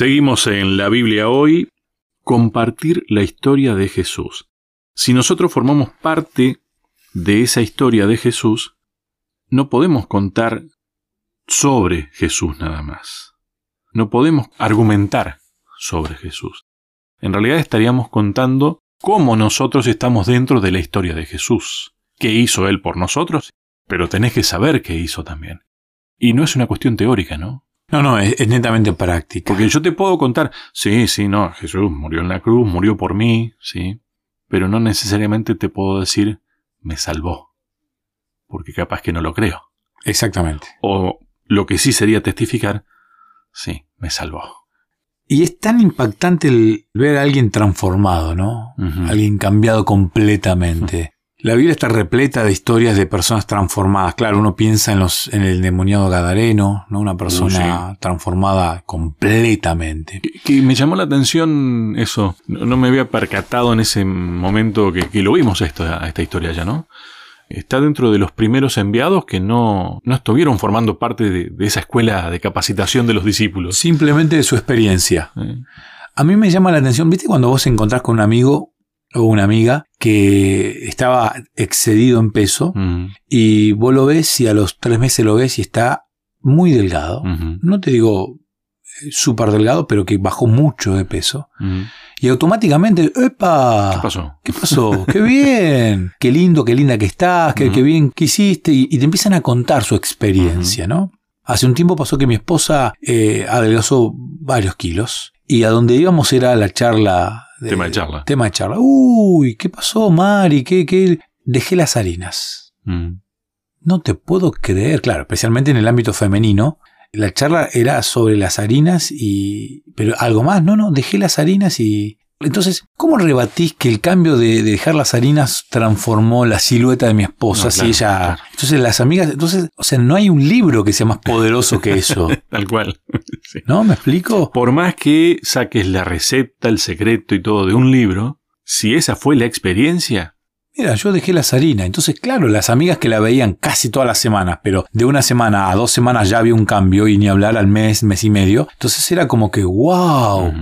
Seguimos en la Biblia hoy, compartir la historia de Jesús. Si nosotros formamos parte de esa historia de Jesús, no podemos contar sobre Jesús nada más. No podemos argumentar sobre Jesús. En realidad estaríamos contando cómo nosotros estamos dentro de la historia de Jesús. ¿Qué hizo Él por nosotros? Pero tenés que saber qué hizo también. Y no es una cuestión teórica, ¿no? No, no, es, netamente práctica. Porque yo te puedo contar, sí, sí, no, Jesús murió en la cruz, murió por mí, sí, pero no necesariamente te puedo decir, me salvó. Porque capaz que no lo creo. Exactamente. O lo que sí sería testificar, sí, me salvó. Y es tan impactante el ver a alguien transformado, ¿no? Alguien cambiado completamente. La Biblia está repleta de historias de personas transformadas. Claro, uno piensa en los, en el demoniado Gadareno, ¿no? Una persona transformada completamente. Que, me llamó la atención eso. No, me había percatado en ese momento que, lo vimos esto, a esta historia ya, ¿no? Está dentro de los primeros enviados que no, no estuvieron formando parte de, esa escuela de capacitación de los discípulos. Simplemente de su experiencia. A mí me llama la atención, ¿viste cuando vos encontrás con un amigo o una amiga que estaba excedido en peso mm. y vos lo ves y a los tres meses lo ves y está muy delgado. No te digo eh, súper delgado, pero que bajó mucho de peso. Y automáticamente, ¡epa! ¿Qué pasó? ¿Qué pasó? ¡Qué bien! ¡Qué lindo, qué linda que estás! ¡Qué, bien que hiciste! Y, te empiezan a contar su experiencia, ¿no? Hace un tiempo pasó que mi esposa eh, adelgazó varios kilos y a donde íbamos era la charla tema de charla. Tema de charla. Uy, ¿qué pasó, Mari? ¿Qué, qué? Dejé las harinas. Mm. No te puedo creer, claro, especialmente en el ámbito femenino. La charla era sobre las harinas y... Pero algo más, no, no, dejé las harinas y entonces, ¿cómo rebatís que el cambio de, dejar las harinas transformó la silueta de mi esposa? si ella. Entonces, las amigas. Entonces, o sea, no hay un libro que sea más poderoso que eso. Tal cual. ¿No? ¿Me explico? Por más que saques la receta, el secreto y todo de un libro, si esa fue la experiencia. Mira, yo dejé las harinas. Entonces, claro, las amigas que la veían casi todas las semanas, pero de una semana a dos semanas ya había un cambio y ni hablar al mes, mes y medio. Entonces era como que, wow.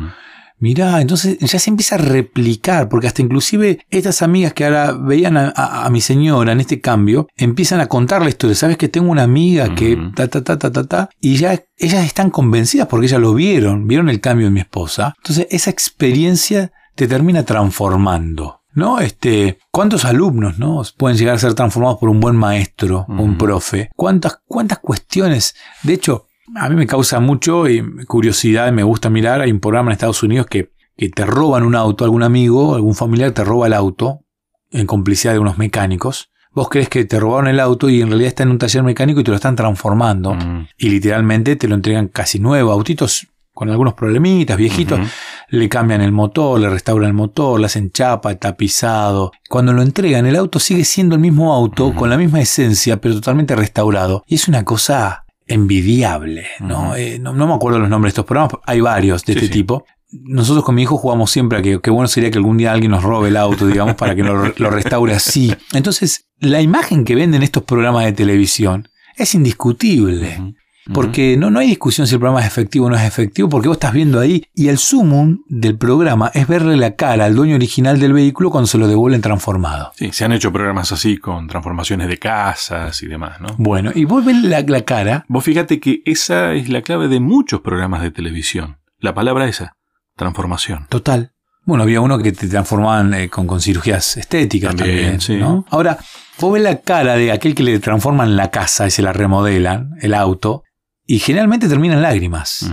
Mirá, entonces ya se empieza a replicar, porque hasta inclusive estas amigas que ahora veían a, mi señora en este cambio, empiezan a contar la historia. Sabes que tengo una amiga que ta, ta, ta, ta, ta, ta, y ya ellas están convencidas porque ellas lo vieron, vieron el cambio de mi esposa. Entonces esa experiencia te termina transformando. ¿no? Este, ¿cuántos alumnos, ¿no? pueden llegar a ser transformados por un buen maestro, un profe? ¿Cuántas, cuántas cuestiones? De hecho, a mí me causa mucho curiosidad, me gusta mirar, hay un programa en Estados Unidos que, que te roban un auto, algún amigo, algún familiar te roba el auto en complicidad de unos mecánicos. Vos crees que te robaron el auto y en realidad está en un taller mecánico y te lo están transformando. Mm. Y literalmente te lo entregan casi nuevo, autitos con algunos problemitas, viejitos, le cambian el motor, le restauran el motor, le hacen chapa, tapizado. Cuando lo entregan, el auto sigue siendo el mismo auto, con la misma esencia, pero totalmente restaurado. Y es una cosa envidiable, ¿no? Eh, ¿no? me acuerdo los nombres de estos programas, hay varios de este tipo. Nosotros con mi hijo jugamos siempre a que qué bueno sería que algún día alguien nos robe el auto, digamos, para que lo, lo restaure así. Entonces, la imagen que venden estos programas de televisión es indiscutible. Porque no, no hay discusión si el programa es efectivo o no es efectivo, porque vos estás viendo ahí y el sumum del programa es verle la cara al dueño original del vehículo cuando se lo devuelven transformado. Sí, se han hecho programas así con transformaciones de casas y demás, ¿no? Bueno, y vos ves la, cara. Vos fíjate que esa es la clave de muchos programas de televisión. La palabra esa, transformación. Total. Bueno, había uno que te transformaban eh, con, cirugías estéticas también, sí. ¿no? Ahora, vos ves la cara de aquel que le transforman la casa y se la remodelan, el auto, y generalmente terminan lágrimas.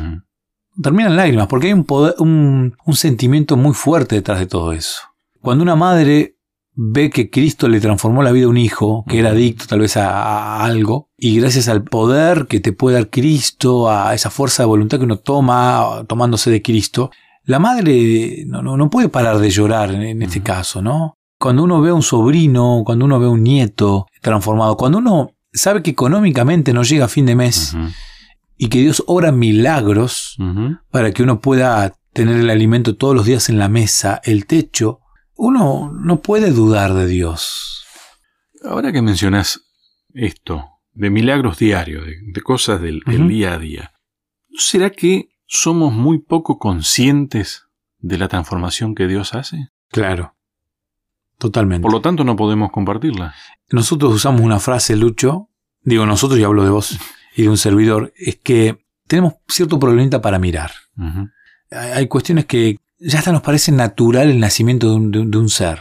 Terminan lágrimas porque hay un, un, sentimiento muy fuerte detrás de todo eso. Cuando una madre ve que Cristo le transformó la vida a un hijo que era adicto tal vez a, algo, y gracias al poder que te puede dar Cristo, a esa fuerza de voluntad que uno toma tomándose de Cristo, la madre no, no, puede parar de llorar en, este caso, ¿no? Cuando uno ve a un sobrino, cuando uno ve a un nieto transformado, cuando uno sabe que económicamente no llega a fin de mes, y que Dios obra milagros para que uno pueda tener el alimento todos los días en la mesa, el techo, uno no puede dudar de Dios. Ahora que mencionas esto, de milagros diarios, de, cosas del, día a día, ¿será que somos muy poco conscientes de la transformación que Dios hace. Claro. Totalmente. Por lo tanto, no podemos compartirla. Nosotros usamos una frase, Lucho, digo nosotros y hablo de vos y de un servidor, es que tenemos cierto problemita para mirar. Hay hay cuestiones que ya hasta nos parece natural el nacimiento de un, de un- de un ser.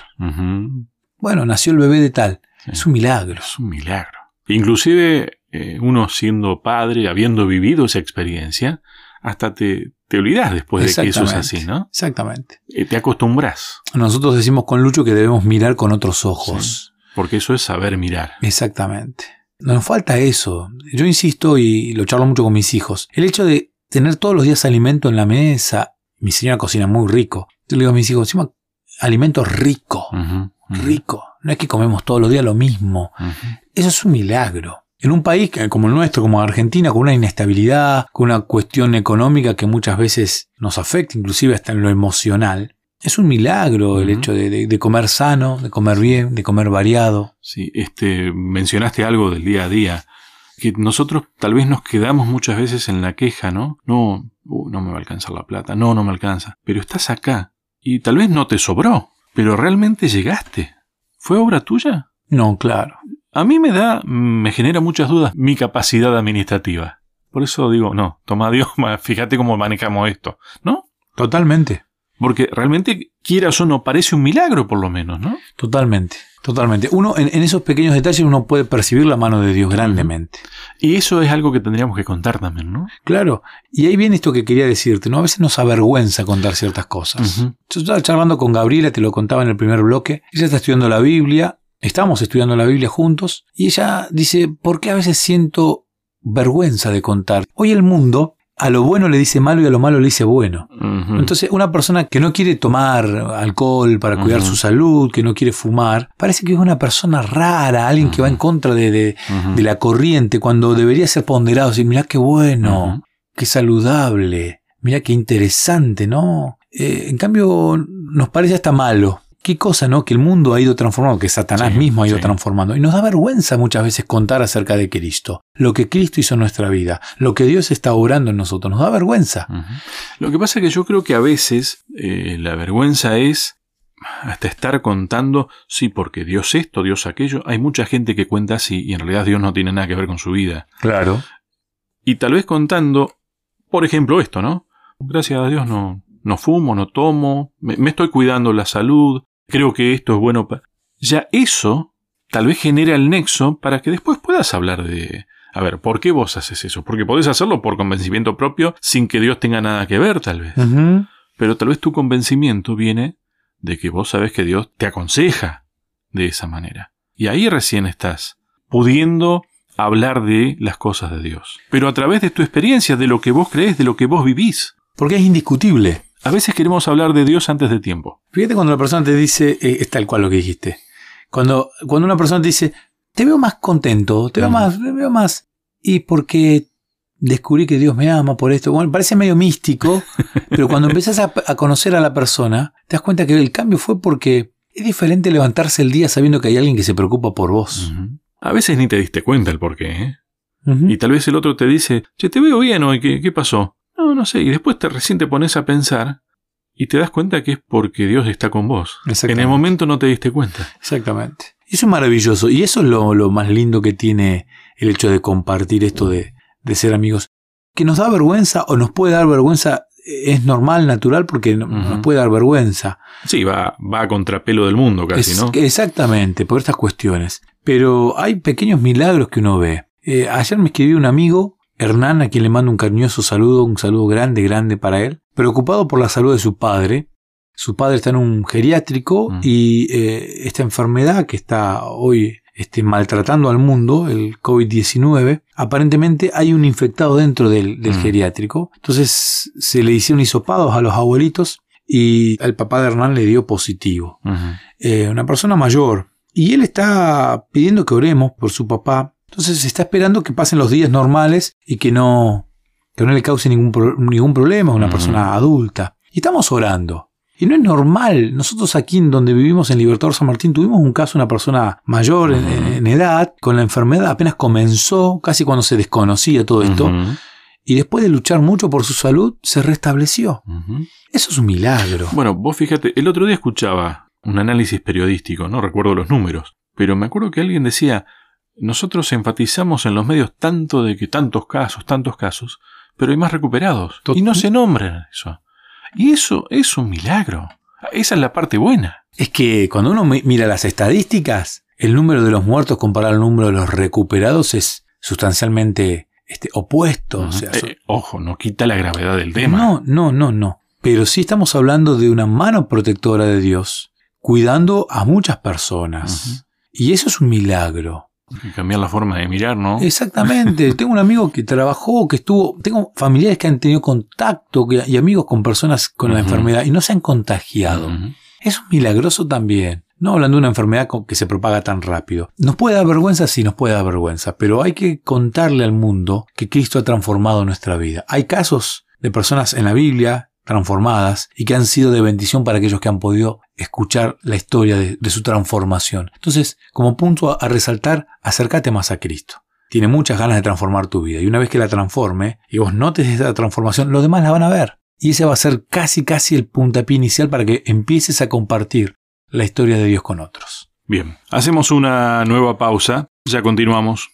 Bueno, nació el bebé de tal. Sí. Es un milagro. Es un milagro. Inclusive eh, uno siendo padre, habiendo vivido esa experiencia, hasta te, te olvidas después de que eso es así, ¿no? Exactamente. Eh, te acostumbras, Nosotros decimos con Lucho que debemos mirar con otros ojos. porque eso es saber mirar. Exactamente. Nos falta eso. Yo insisto y lo charlo mucho con mis hijos. El hecho de tener todos los días alimento en la mesa. Mi señora cocina muy rico. Yo le digo a mis hijos, encima, alimento rico. Rico. No es que comemos todos los días lo mismo. Eso es un milagro. En un país como el nuestro, como Argentina, con una inestabilidad, con una cuestión económica que muchas veces nos afecta, inclusive hasta en lo emocional, es un milagro el hecho de, de- de comer sano, de comer bien, de comer variado. Sí, este, mencionaste algo del día a día, que nosotros tal vez nos quedamos muchas veces en la queja, ¿no? No, uh, no me va a alcanzar la plata, no, no me alcanza. Pero estás acá y tal vez no te sobró, pero realmente llegaste. ¿Fue obra tuya? No, claro. A mí me da, me genera muchas dudas mi capacidad administrativa. Por eso digo, no, toma Dios, fíjate cómo manejamos esto, ¿no? Totalmente. Porque realmente, quieras o no, parece un milagro por lo menos, ¿no? Totalmente. Totalmente. Uno, en, en esos pequeños detalles, uno puede percibir la mano de Dios grandemente. Y eso es algo que tendríamos que contar también, ¿no? Claro. Y ahí viene esto que quería decirte, ¿no? A veces nos avergüenza contar ciertas cosas. Ujú. Yo estaba charlando con Gabriela, te lo contaba en el primer bloque. Ella está estudiando la Biblia, estamos estudiando la Biblia juntos, y ella dice, ¿por qué a veces siento vergüenza de contar? Hoy el mundo a lo bueno le dice malo y a lo malo le dice bueno. Entonces, una persona que no quiere tomar alcohol para cuidar su salud, que no quiere fumar, parece que es una persona rara, alguien que va en contra de, de- la corriente, cuando debería ser ponderado, decir, mirá qué bueno, qué saludable, mirá qué interesante, ¿no? Eh, en cambio, nos parece hasta malo. Qué cosa, ¿no? Que el mundo ha ido transformando, que Satanás Sí, mismo ha ido sí. transformando. Y nos da vergüenza muchas veces contar acerca de Cristo. Lo que Cristo hizo en nuestra vida, lo que Dios está obrando en nosotros. Nos da vergüenza. Lo que pasa es que yo creo que a veces eh, la vergüenza es hasta estar contando, sí, porque Dios esto, Dios aquello. Hay mucha gente que cuenta así y en realidad Dios no tiene nada que ver con su vida. Claro. Y tal vez contando, por ejemplo, esto, ¿no? Gracias a Dios no, no fumo, no tomo, me, me estoy cuidando la salud, creo que esto es bueno para... Ya eso tal vez genera el nexo para que después puedas hablar de... A ver, ¿por qué vos haces eso? Porque podés hacerlo por convencimiento propio sin que Dios tenga nada que ver, tal vez. Pero tal vez tu convencimiento viene de que vos sabes que Dios te aconseja de esa manera. Y ahí recién estás pudiendo hablar de las cosas de Dios. Pero a través de tu experiencia, de lo que vos crees, de lo que vos vivís. Porque es indiscutible. A veces queremos hablar de Dios antes de tiempo. Fíjate cuando la persona te dice, eh, es tal cual lo que dijiste. Cuando, cuando una persona te dice, te veo más contento, te veo Mm. más, te veo más. Y porque descubrí que Dios me ama por esto. Bueno, parece medio místico, pero cuando empezás a, a conocer a la persona, te das cuenta que el cambio fue porque es diferente levantarse el día sabiendo que hay alguien que se preocupa por vos. A veces ni te diste cuenta el por qué, ¿eh? Y tal vez el otro te dice, che, te veo bien hoy, ¿qué, qué pasó? No, no sé. Y después te recién te pones a pensar y te das cuenta que es porque Dios está con vos. En el momento no te diste cuenta. Exactamente. Eso es maravilloso. Y eso es lo, lo más lindo que tiene el hecho de compartir esto de, de ser amigos. Que nos da vergüenza o nos puede dar vergüenza es normal, natural, porque nos puede dar vergüenza. Sí, va, va a contrapelo del mundo casi, Es- ¿no? Exactamente, por estas cuestiones. Pero hay pequeños milagros que uno ve. Eh, ayer me escribió un amigo, Hernán, a quien le mando un cariñoso saludo, un saludo grande, grande para él, preocupado por la salud de su padre. Su padre está en un geriátrico Mm. y eh, esta enfermedad que está hoy este, maltratando al mundo, el COVID-19, aparentemente hay un infectado dentro del, del Mm. geriátrico. Entonces se le hicieron hisopados a los abuelitos y el papá de Hernán le dio positivo eh, una persona mayor, y él está pidiendo que oremos por su papá. Entonces está esperando que pasen los días normales y que no, que no le cause ningún, pro- ningún problema a una Ujú. persona adulta. Y estamos orando. Y no es normal. Nosotros aquí en donde vivimos en Libertador San Martín tuvimos un caso, una persona mayor en, en- en edad, con la enfermedad, apenas comenzó, casi cuando se desconocía todo esto. Y después de luchar mucho por su salud, se restableció. Eso es un milagro. Bueno, vos fíjate, el otro día escuchaba un análisis periodístico, no recuerdo los números, pero me acuerdo que alguien decía, nosotros enfatizamos en los medios tanto de que tantos casos, tantos casos, pero hay más recuperados. y no se nombran eso. Y eso es un milagro. Esa es la parte buena. Es que cuando uno mira las estadísticas, el número de los muertos comparado al número de los recuperados es sustancialmente este, opuesto. Eh, ojo, no quita la gravedad del tema. No, no, no, no. Pero sí estamos hablando de una mano protectora de Dios, cuidando a muchas personas. Y eso es un milagro. Cambiar la forma de mirar, ¿no? Exactamente. tengo un amigo que trabajó, que estuvo, tengo familiares que han tenido contacto y amigos con personas con la enfermedad y no se han contagiado. Eso es milagroso también. No hablando de una enfermedad que se propaga tan rápido. Nos puede dar vergüenza, sí, nos puede dar vergüenza, pero hay que contarle al mundo que Cristo ha transformado nuestra vida. Hay casos de personas en la Biblia transformadas y que han sido de bendición para aquellos que han podido escuchar la historia de, su transformación. Entonces, como punto a, resaltar, acércate más a Cristo. Tiene muchas ganas de transformar tu vida y una vez que la transforme y vos notes esa transformación, los demás la van a ver. Y ese va a ser casi casi el puntapié inicial para que empieces a compartir la historia de Dios con otros. Bien, hacemos una nueva pausa, ya continuamos.